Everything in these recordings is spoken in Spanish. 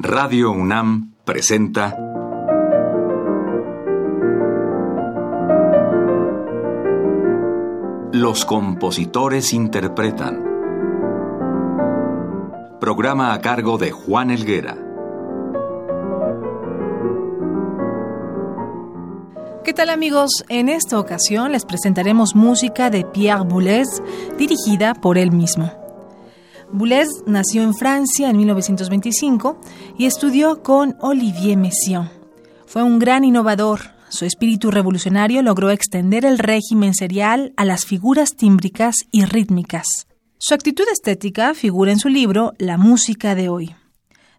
Radio UNAM presenta Los compositores interpretan. Programa a cargo de Juan Elguera. ¿Qué tal amigos? En esta ocasión les presentaremos música de Pierre Boulez dirigida por él mismo. Boulez nació en Francia en 1925 y estudió con Olivier Messiaen. Fue un gran innovador. Su espíritu revolucionario logró extender el régimen serial a las figuras tímbricas y rítmicas. Su actitud estética figura en su libro La música de hoy.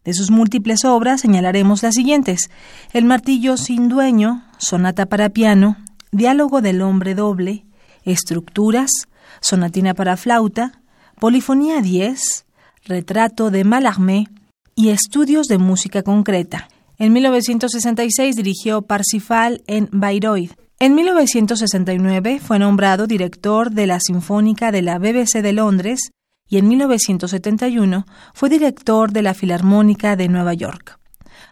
De sus múltiples obras señalaremos las siguientes: El martillo sin dueño, Sonata para piano, Diálogo del hombre doble, Estructuras, Sonatina para flauta, Polifonía 10, Retrato de Mallarmé y Estudios de Música Concreta. En 1966 dirigió Parsifal en Bayreuth. En 1969 fue nombrado director de la Sinfónica de la BBC de Londres y en 1971 fue director de la Filarmónica de Nueva York.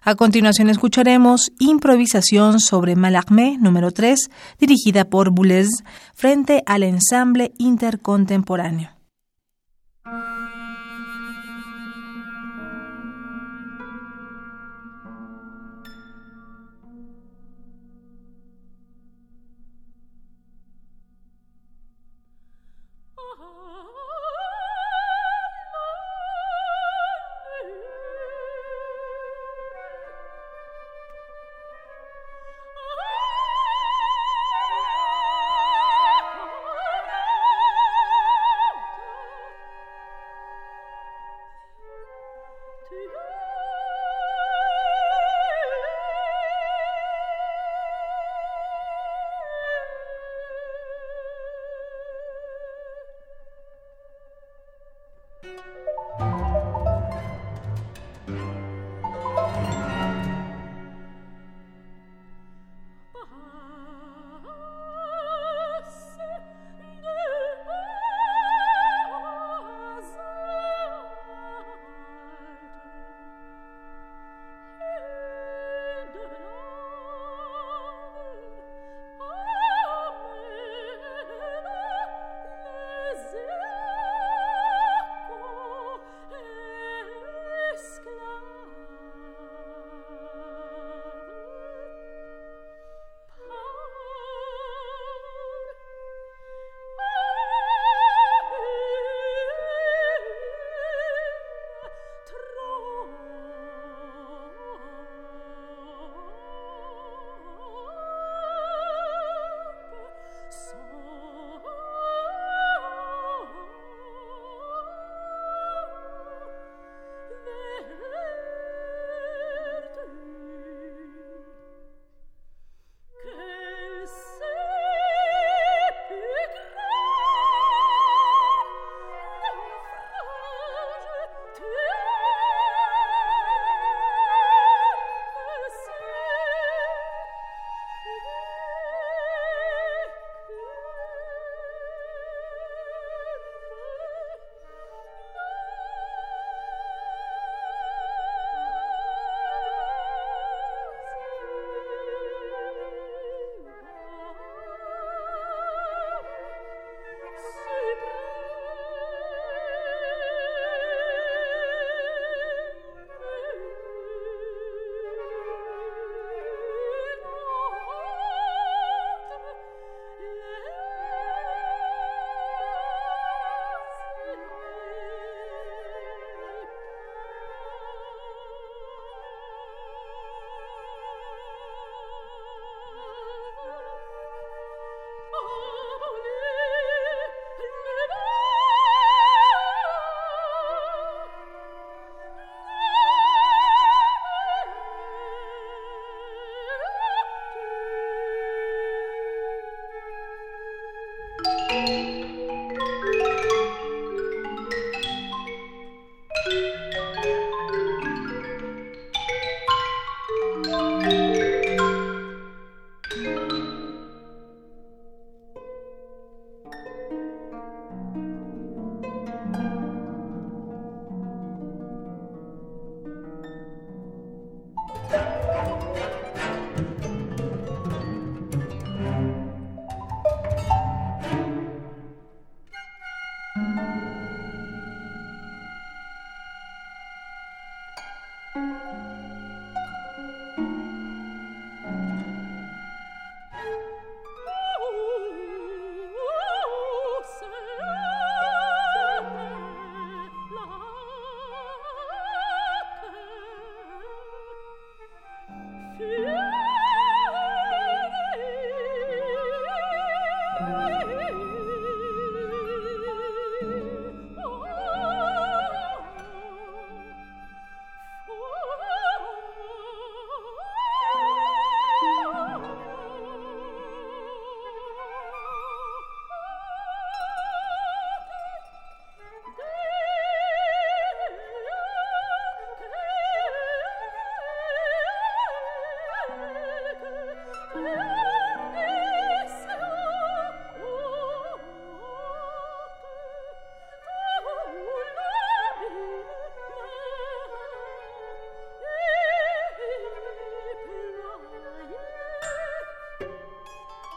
A continuación escucharemos Improvisación sobre Mallarmé número 3, dirigida por Boulez, frente al ensamble intercontemporáneo.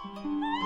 Música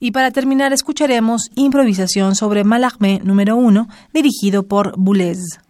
Y para terminar escucharemos improvisación sobre Mallarmé número 1, dirigido por Boulez.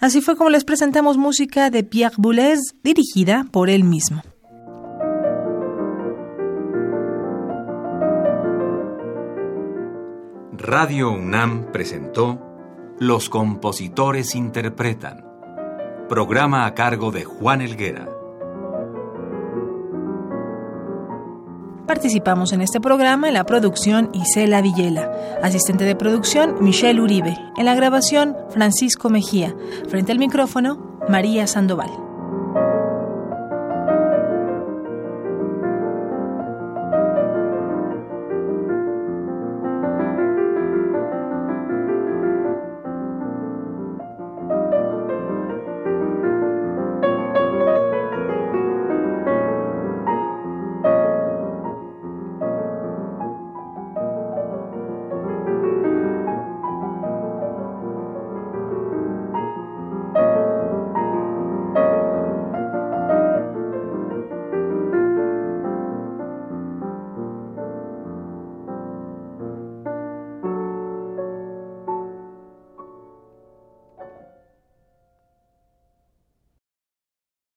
Así fue como les presentamos música de Pierre Boulez dirigida por él mismo. Radio UNAM presentó Los compositores interpretan, programa a cargo de Juan Elguera. Participamos en este programa en la producción Isela Villela, asistente de producción Michelle Uribe, en la grabación Francisco Mejía, frente al micrófono María Sandoval.